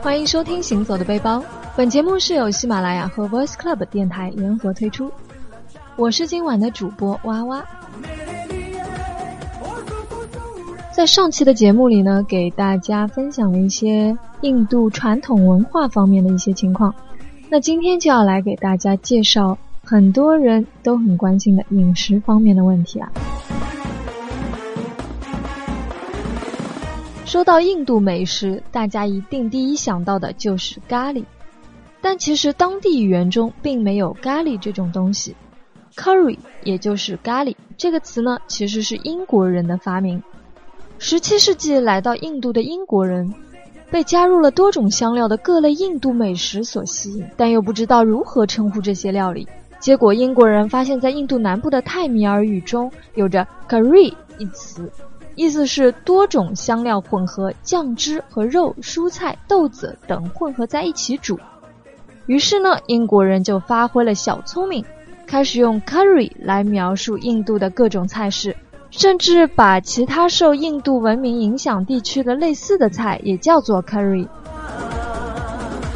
欢迎收听《行走的背包》，本节目是由喜马拉雅和 Voice Club 电台联合推出。我是今晚的主播哇哇。在上期的节目里呢，给大家分享了一些印度传统文化方面的一些情况。那今天就要来给大家介绍很多人都很关心的饮食方面的问题啊。说到印度美食，大家一定第一想到的就是咖喱，但其实当地语言中并没有咖喱这种东西。Curry 也就是咖喱这个词呢，其实是英国人的发明。十七世纪来到印度的英国人，被加入了多种香料的各类印度美食所吸引，但又不知道如何称呼这些料理。结果英国人发现，在印度南部的泰米尔语中有着 curry 一词。意思是多种香料混合，酱汁和肉、蔬菜、豆子等混合在一起煮。于是呢，英国人就发挥了小聪明，开始用 curry 来描述印度的各种菜式，甚至把其他受印度文明影响地区的类似的菜也叫做 curry。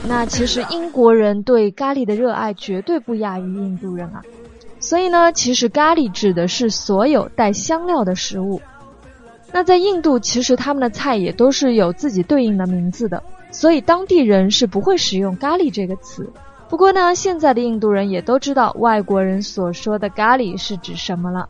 那其实英国人对咖喱的热爱绝对不亚于印度人啊。所以呢，其实咖喱指的是所有带香料的食物。那在印度，其实他们的菜也都是有自己对应的名字的，所以当地人是不会使用咖喱这个词。不过呢，现在的印度人也都知道外国人所说的咖喱是指什么了。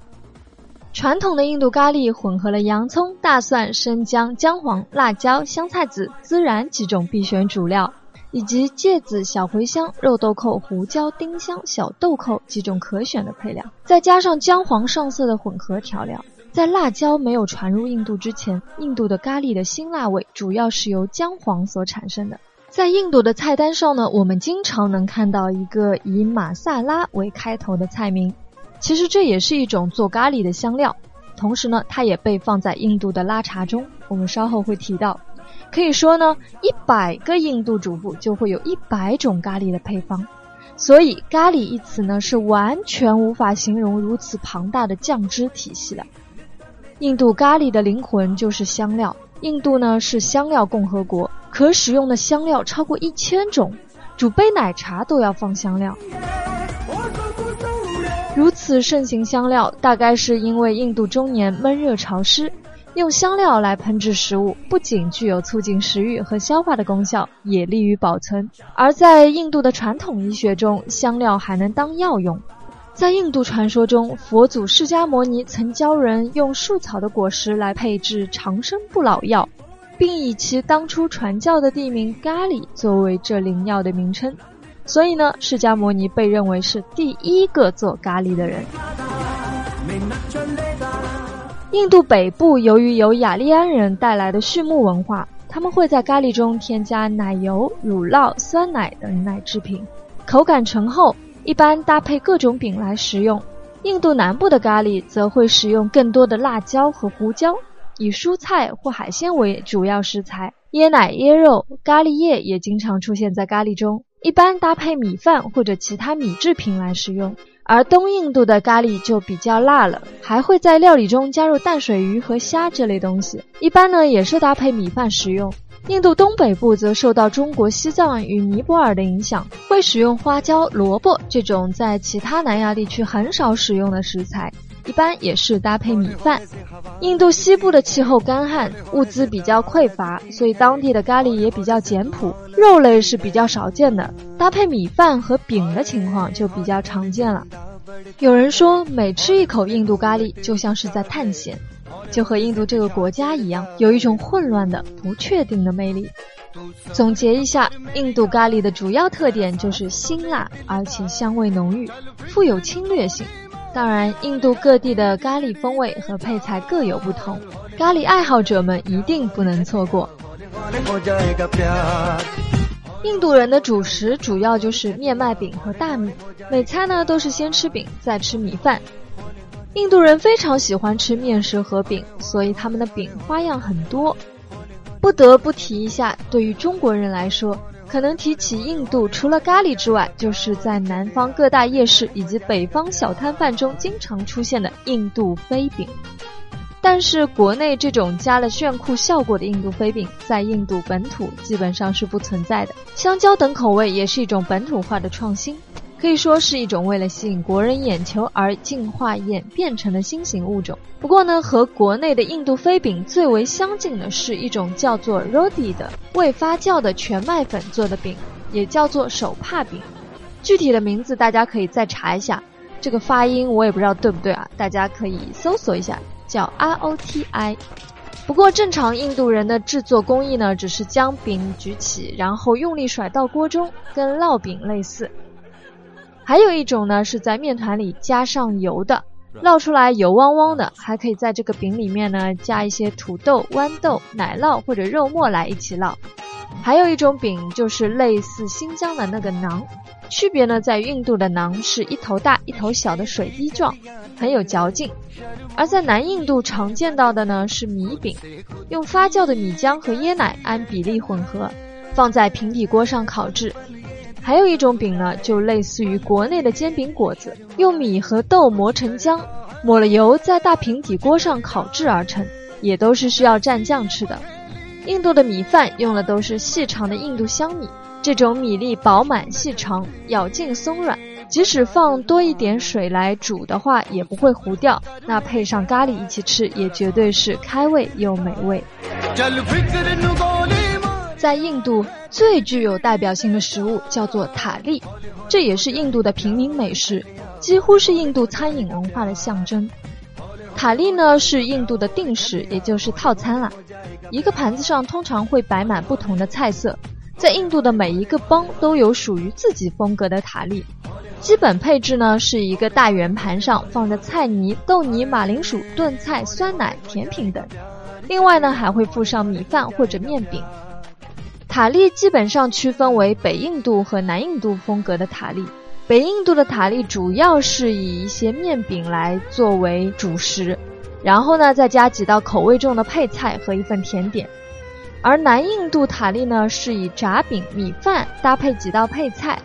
传统的印度咖喱混合了洋葱、大蒜、生姜、姜黄、辣椒、香菜籽、孜然几种必选主料，以及芥子、小茴香、肉豆蔻、胡椒、丁香、小豆蔻几种可选的配料，再加上姜黄上色的混合调料。在辣椒没有传入印度之前，印度的咖喱的辛辣味主要是由姜黄所产生的。在印度的菜单上呢，我们经常能看到一个以马萨拉为开头的菜名，其实这也是一种做咖喱的香料。同时呢，它也被放在印度的拉茶中，我们稍后会提到。可以说呢，一百个印度主妇就会有一百种咖喱的配方，所以咖喱一词呢是完全无法形容如此庞大的酱汁体系的。印度咖喱的灵魂就是香料。印度呢是香料共和国，可使用的香料超过一千种，煮杯奶茶都要放香料。如此盛行香料，大概是因为印度中年闷热潮湿，用香料来烹制食物，不仅具有促进食欲和消化的功效，也利于保存。而在印度的传统医学中，香料还能当药用。在印度传说中，佛祖释迦牟尼曾教人用树草的果实来配制长生不老药，并以其当初传教的地名咖喱作为这灵药的名称。所以呢，释迦牟尼被认为是第一个做咖喱的人。印度北部由于有雅利安人带来的畜牧文化，他们会在咖喱中添加奶油、乳酪、酸奶等奶制品，口感醇厚。一般搭配各种饼来食用。印度南部的咖喱则会使用更多的辣椒和胡椒，以蔬菜或海鲜为主要食材。椰奶、椰肉、咖喱叶也经常出现在咖喱中，一般搭配米饭或者其他米制品来食用。而东印度的咖喱就比较辣了，还会在料理中加入淡水鱼和虾这类东西，一般呢也是搭配米饭食用。印度东北部则受到中国西藏与尼泊尔的影响，会使用花椒、萝卜这种在其他南亚地区很少使用的食材，一般也是搭配米饭。印度西部的气候干旱，物资比较匮乏，所以当地的咖喱也比较简朴，肉类是比较少见的，搭配米饭和饼的情况就比较常见了。有人说，每吃一口印度咖喱，就像是在探险。就和印度这个国家一样，有一种混乱的、不确定的魅力。总结一下，印度咖喱的主要特点就是辛辣，而且香味浓郁，富有侵略性。当然，印度各地的咖喱风味和配菜各有不同，咖喱爱好者们一定不能错过。印度人的主食主要就是面麦饼和大米，每餐呢都是先吃饼，再吃米饭。印度人非常喜欢吃面食和饼，所以他们的饼花样很多。不得不提一下，对于中国人来说，可能提起印度，除了咖喱之外，就是在南方各大夜市以及北方小摊贩中经常出现的印度飞饼。但是国内这种加了炫酷效果的印度飞饼，在印度本土基本上是不存在的。香蕉等口味也是一种本土化的创新，可以说是一种为了吸引国人眼球而进化演变成的新型物种。不过呢，和国内的印度飞饼最为相近的是一种叫做 roti 的未发酵的全麦粉做的饼，也叫做手帕饼。具体的名字大家可以再查一下，这个发音我也不知道对不对啊，大家可以搜索一下。叫 ROTI，不过正常印度人的制作工艺呢，只是将饼举起，然后用力甩到锅中，跟烙饼类似。还有一种呢，是在面团里加上油的，烙出来油汪汪的，还可以在这个饼里面呢加一些土豆、豌豆、奶酪或者肉末来一起烙。还有一种饼，就是类似新疆的那个馕，区别呢在于印度的馕是一头大一头小的水滴状，很有嚼劲；而在南印度常见到的呢是米饼，用发酵的米浆和椰奶按比例混合，放在平底锅上烤制。还有一种饼呢，就类似于国内的煎饼果子，用米和豆磨成浆，抹了油在大平底锅上烤制而成，也都是需要蘸酱吃的。印度的米饭用的都是细长的印度香米，这种米粒饱满细长，咬劲松软，即使放多一点水来煮的话，也不会糊掉。那配上咖喱一起吃，也绝对是开胃又美味。在印度最具有代表性的食物叫做塔利，这也是印度的平民美食，几乎是印度餐饮文化的象征。塔利呢是印度的定食，也就是套餐啦。一个盘子上通常会摆满不同的菜色，在印度的每一个邦都有属于自己风格的塔利。基本配置呢是一个大圆盘上放着菜泥、豆泥、马铃薯、炖菜、酸奶、甜品等，另外呢还会附上米饭或者面饼。塔利基本上区分为北印度和南印度风格的塔利。北印度的塔利主要是以一些面饼来作为主食，然后呢再加几道口味重的配菜和一份甜点。而南印度塔利呢是以炸饼、米饭搭配几道配菜，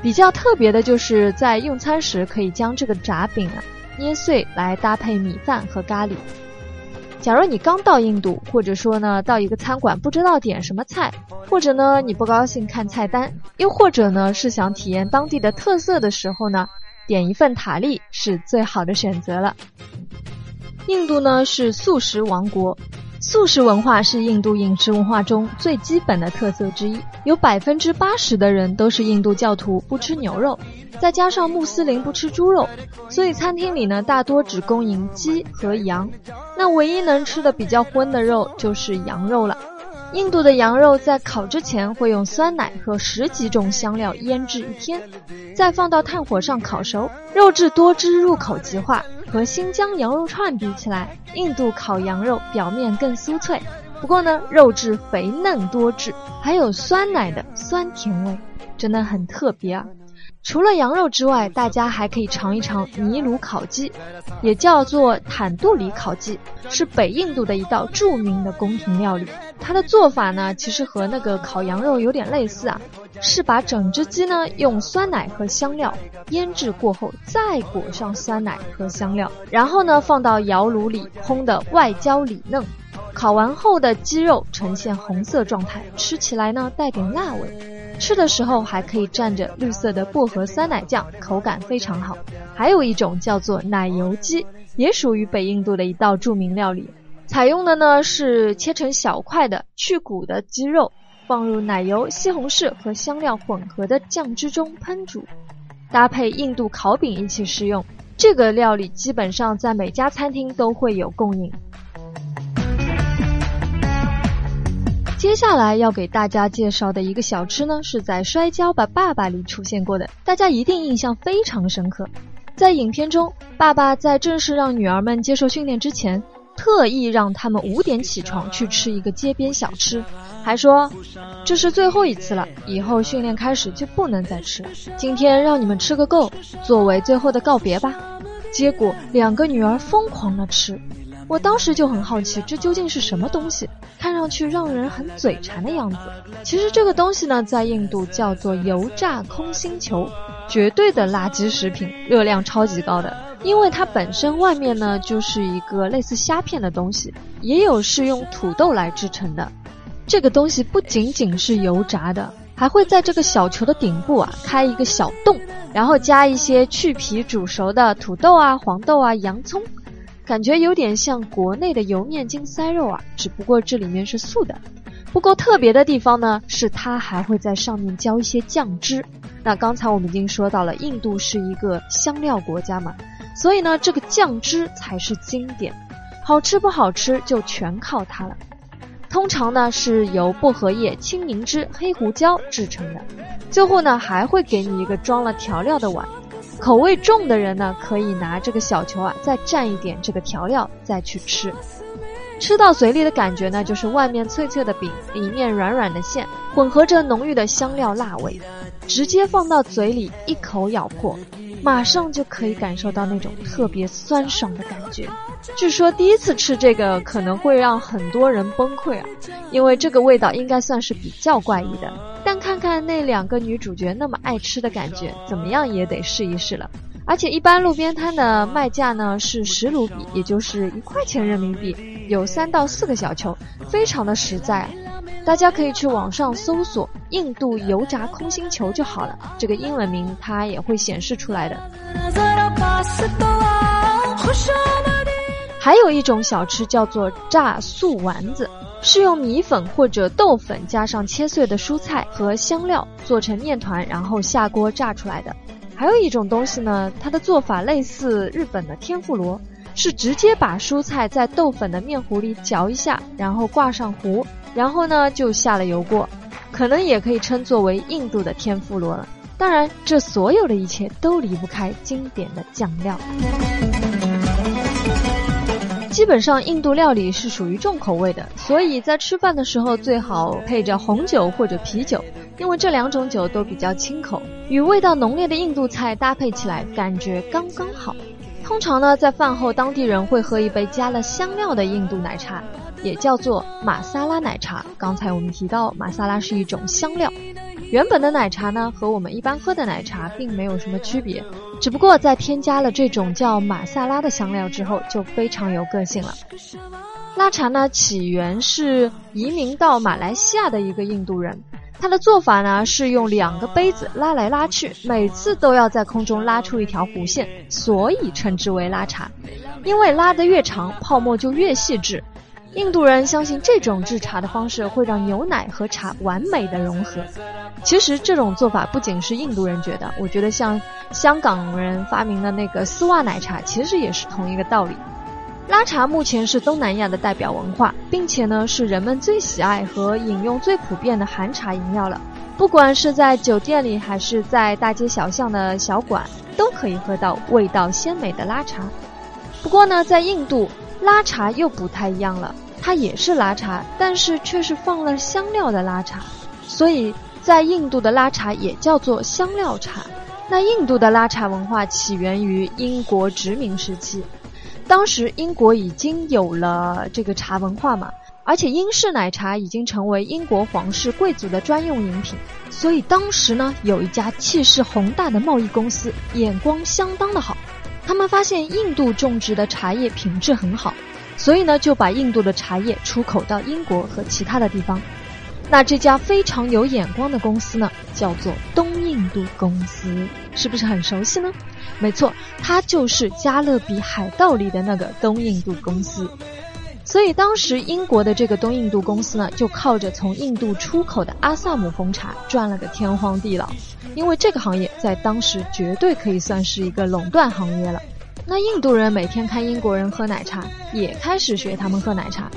比较特别的就是在用餐时可以将这个炸饼啊捏碎来搭配米饭和咖喱。假如你刚到印度，或者说呢到一个餐馆不知道点什么菜，或者呢你不高兴看菜单，又或者呢是想体验当地的特色的时候呢，点一份塔利是最好的选择了。印度呢是素食王国。素食文化是印度饮食文化中最基本的特色之一，有百分之八十的人都是印度教徒，不吃牛肉，再加上穆斯林不吃猪肉，所以餐厅里呢大多只供应鸡和羊，那唯一能吃的比较荤的肉就是羊肉了。印度的羊肉在烤之前会用酸奶和十几种香料腌制一天，再放到炭火上烤熟，肉质多汁，入口即化。和新疆羊肉串比起来，印度烤羊肉表面更酥脆，不过呢，肉质肥嫩多汁，还有酸奶的酸甜味，真的很特别啊。除了羊肉之外，大家还可以尝一尝尼鲁烤鸡，也叫做坦杜里烤鸡，是北印度的一道著名的宫廷料理。它的做法呢，其实和那个烤羊肉有点类似啊，是把整只鸡呢用酸奶和香料腌制过后，再裹上酸奶和香料，然后呢放到窑炉里烘的外焦里嫩，烤完后的鸡肉呈现红色状态，吃起来呢带点辣味。吃的时候还可以蘸着绿色的薄荷酸奶酱，口感非常好。还有一种叫做奶油鸡，也属于北印度的一道著名料理。采用的呢是切成小块的去骨的鸡肉，放入奶油、西红柿和香料混合的酱汁中烹煮，搭配印度烤饼一起食用。这个料理基本上在每家餐厅都会有供应。接下来要给大家介绍的一个小吃呢，是在《摔跤吧，爸爸》里出现过的，大家一定印象非常深刻。在影片中，爸爸在正式让女儿们接受训练之前，特意让他们五点起床去吃一个街边小吃，还说这是最后一次了，以后训练开始就不能再吃了。今天让你们吃个够，作为最后的告别吧。结果两个女儿疯狂的吃。我当时就很好奇，这究竟是什么东西？看上去让人很嘴馋的样子。其实这个东西呢，在印度叫做油炸空心球，绝对的垃圾食品，热量超级高的。因为它本身外面呢就是一个类似虾片的东西，也有是用土豆来制成的。这个东西不仅仅是油炸的，还会在这个小球的顶部啊开一个小洞，然后加一些去皮煮熟的土豆啊、黄豆啊、洋葱。感觉有点像国内的油面筋塞肉啊，只不过这里面是素的。不过特别的地方呢，是它还会在上面浇一些酱汁。那刚才我们已经说到了，印度是一个香料国家嘛，所以呢，这个酱汁才是经典。好吃不好吃就全靠它了。通常呢是由薄荷叶、青柠汁、黑胡椒制成的。最后呢还会给你一个装了调料的碗。口味重的人呢，可以拿这个小球啊，再蘸一点这个调料，再去吃。吃到嘴里的感觉呢，就是外面脆脆的饼，里面软软的馅，混合着浓郁的香料辣味。直接放到嘴里，一口咬破，马上就可以感受到那种特别酸爽的感觉。据说第一次吃这个可能会让很多人崩溃啊，因为这个味道应该算是比较怪异的。但看看那两个女主角那么爱吃的感觉，怎么样也得试一试了。而且一般路边摊的卖价呢是十卢比，也就是一块钱人民币，有三到四个小球，非常的实在。大家可以去网上搜索“印度油炸空心球”就好了，这个英文名它也会显示出来的。还有一种小吃叫做炸素丸子，是用米粉或者豆粉加上切碎的蔬菜和香料做成面团，然后下锅炸出来的。还有一种东西呢，它的做法类似日本的天妇罗，是直接把蔬菜在豆粉的面糊里搅一下，然后挂上糊，然后呢就下了油锅，可能也可以称作为印度的天妇罗了。当然，这所有的一切都离不开经典的酱料。基本上，印度料理是属于重口味的，所以在吃饭的时候最好配着红酒或者啤酒，因为这两种酒都比较清口，与味道浓烈的印度菜搭配起来，感觉刚刚好。通常呢，在饭后，当地人会喝一杯加了香料的印度奶茶，也叫做玛萨拉奶茶。刚才我们提到，玛萨拉是一种香料。原本的奶茶呢，和我们一般喝的奶茶并没有什么区别，只不过在添加了这种叫马萨拉的香料之后，就非常有个性了。拉茶呢，起源是移民到马来西亚的一个印度人，他的做法呢是用两个杯子拉来拉去，每次都要在空中拉出一条弧线，所以称之为拉茶。因为拉得越长，泡沫就越细致。印度人相信这种制茶的方式会让牛奶和茶完美的融合。其实这种做法不仅是印度人觉得，我觉得像香港人发明的那个丝袜奶茶，其实也是同一个道理。拉茶目前是东南亚的代表文化，并且呢是人们最喜爱和饮用最普遍的含茶饮料了。不管是在酒店里还是在大街小巷的小馆，都可以喝到味道鲜美的拉茶。不过呢，在印度拉茶又不太一样了，它也是拉茶，但是却是放了香料的拉茶，所以。在印度的拉茶也叫做香料茶。那印度的拉茶文化起源于英国殖民时期，当时英国已经有了这个茶文化嘛，而且英式奶茶已经成为英国皇室贵族的专用饮品。所以当时呢，有一家气势宏大的贸易公司，眼光相当的好，他们发现印度种植的茶叶品质很好，所以呢，就把印度的茶叶出口到英国和其他的地方。那这家非常有眼光的公司呢，叫做东印度公司，是不是很熟悉呢？没错，它就是《加勒比海盗》里的那个东印度公司。所以当时英国的这个东印度公司呢，就靠着从印度出口的阿萨姆红茶赚了个天荒地老，因为这个行业在当时绝对可以算是一个垄断行业了。那印度人每天看英国人喝奶茶，也开始学他们喝奶茶，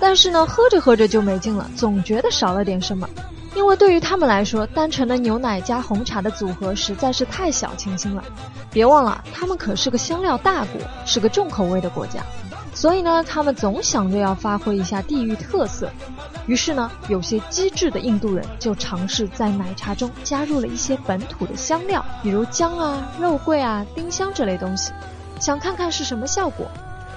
但是呢，喝着喝着就没劲了，总觉得少了点什么。因为对于他们来说，单纯的牛奶加红茶的组合实在是太小清新了。别忘了，他们可是个香料大国，是个重口味的国家，所以呢，他们总想着要发挥一下地域特色。于是呢，有些机智的印度人就尝试在奶茶中加入了一些本土的香料，比如姜啊、肉桂啊、丁香这类东西。想看看是什么效果。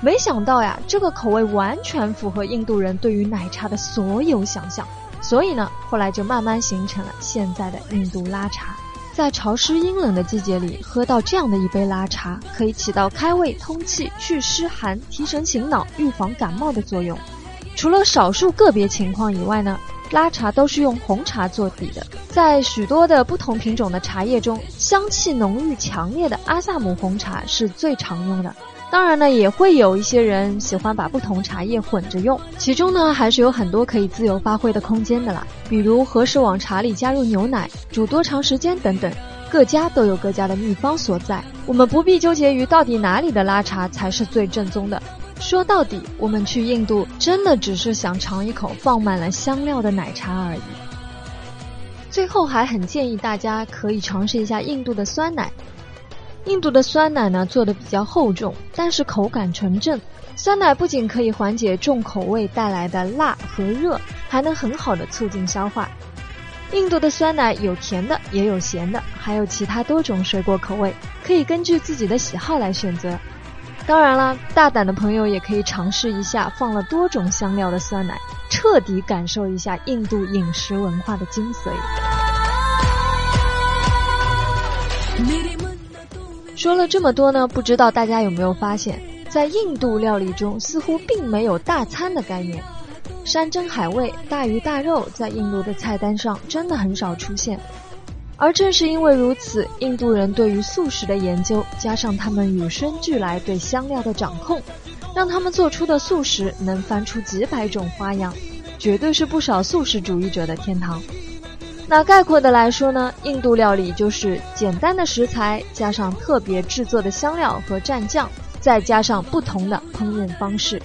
没想到呀，这个口味完全符合印度人对于奶茶的所有想象，所以呢，后来就慢慢形成了现在的印度拉茶。在潮湿阴冷的季节里，喝到这样的一杯拉茶，可以起到开胃、通气、祛湿寒、提神醒脑、预防感冒的作用。除了少数个别情况以外呢，拉茶都是用红茶做底的。在许多的不同品种的茶叶中，香气浓郁强烈的阿萨姆红茶是最常用的。当然呢，也会有一些人喜欢把不同茶叶混着用，其中呢还是有很多可以自由发挥的空间的啦。比如何时往茶里加入牛奶、煮多长时间等等，各家都有各家的秘方所在。我们不必纠结于到底哪里的拉茶才是最正宗的。说到底，我们去印度真的只是想尝一口放满了香料的奶茶而已。最后还很建议大家可以尝试一下印度的酸奶。印度的酸奶呢做的比较厚重，但是口感纯正。酸奶不仅可以缓解重口味带来的辣和热，还能很好的促进消化。印度的酸奶有甜的，也有咸的，还有其他多种水果口味，可以根据自己的喜好来选择。当然了，大胆的朋友也可以尝试一下放了多种香料的酸奶，彻底感受一下印度饮食文化的精髓。说了这么多呢，不知道大家有没有发现，在印度料理中似乎并没有大餐的概念，山珍海味、大鱼大肉在印度的菜单上真的很少出现。而正是因为如此，印度人对于素食的研究，加上他们与生俱来对香料的掌控，让他们做出的素食能翻出几百种花样，绝对是不少素食主义者的天堂。那概括的来说呢，印度料理就是简单的食材，加上特别制作的香料和蘸酱，再加上不同的烹饪方式。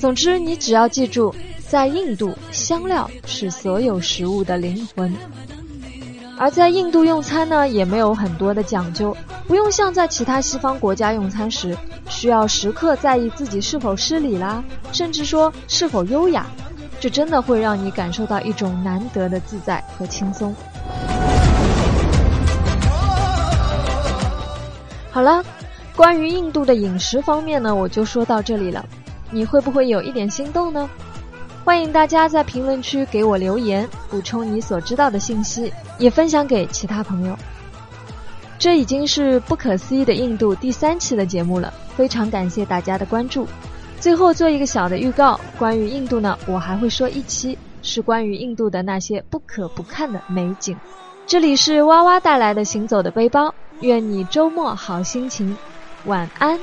总之，你只要记住，在印度，香料是所有食物的灵魂。而在印度用餐呢，也没有很多的讲究，不用像在其他西方国家用餐时，需要时刻在意自己是否失礼啦，甚至说是否优雅。这真的会让你感受到一种难得的自在和轻松。好了，关于印度的饮食方面呢，我就说到这里了。你会不会有一点心动呢？欢迎大家在评论区给我留言，补充你所知道的信息，也分享给其他朋友。这已经是不可思议的印度第三期的节目了，非常感谢大家的关注。最后做一个小的预告，关于印度呢，我还会说一期，是关于印度的那些不可不看的美景。这里是哇哇带来的行走的背包，愿你周末好心情，晚安。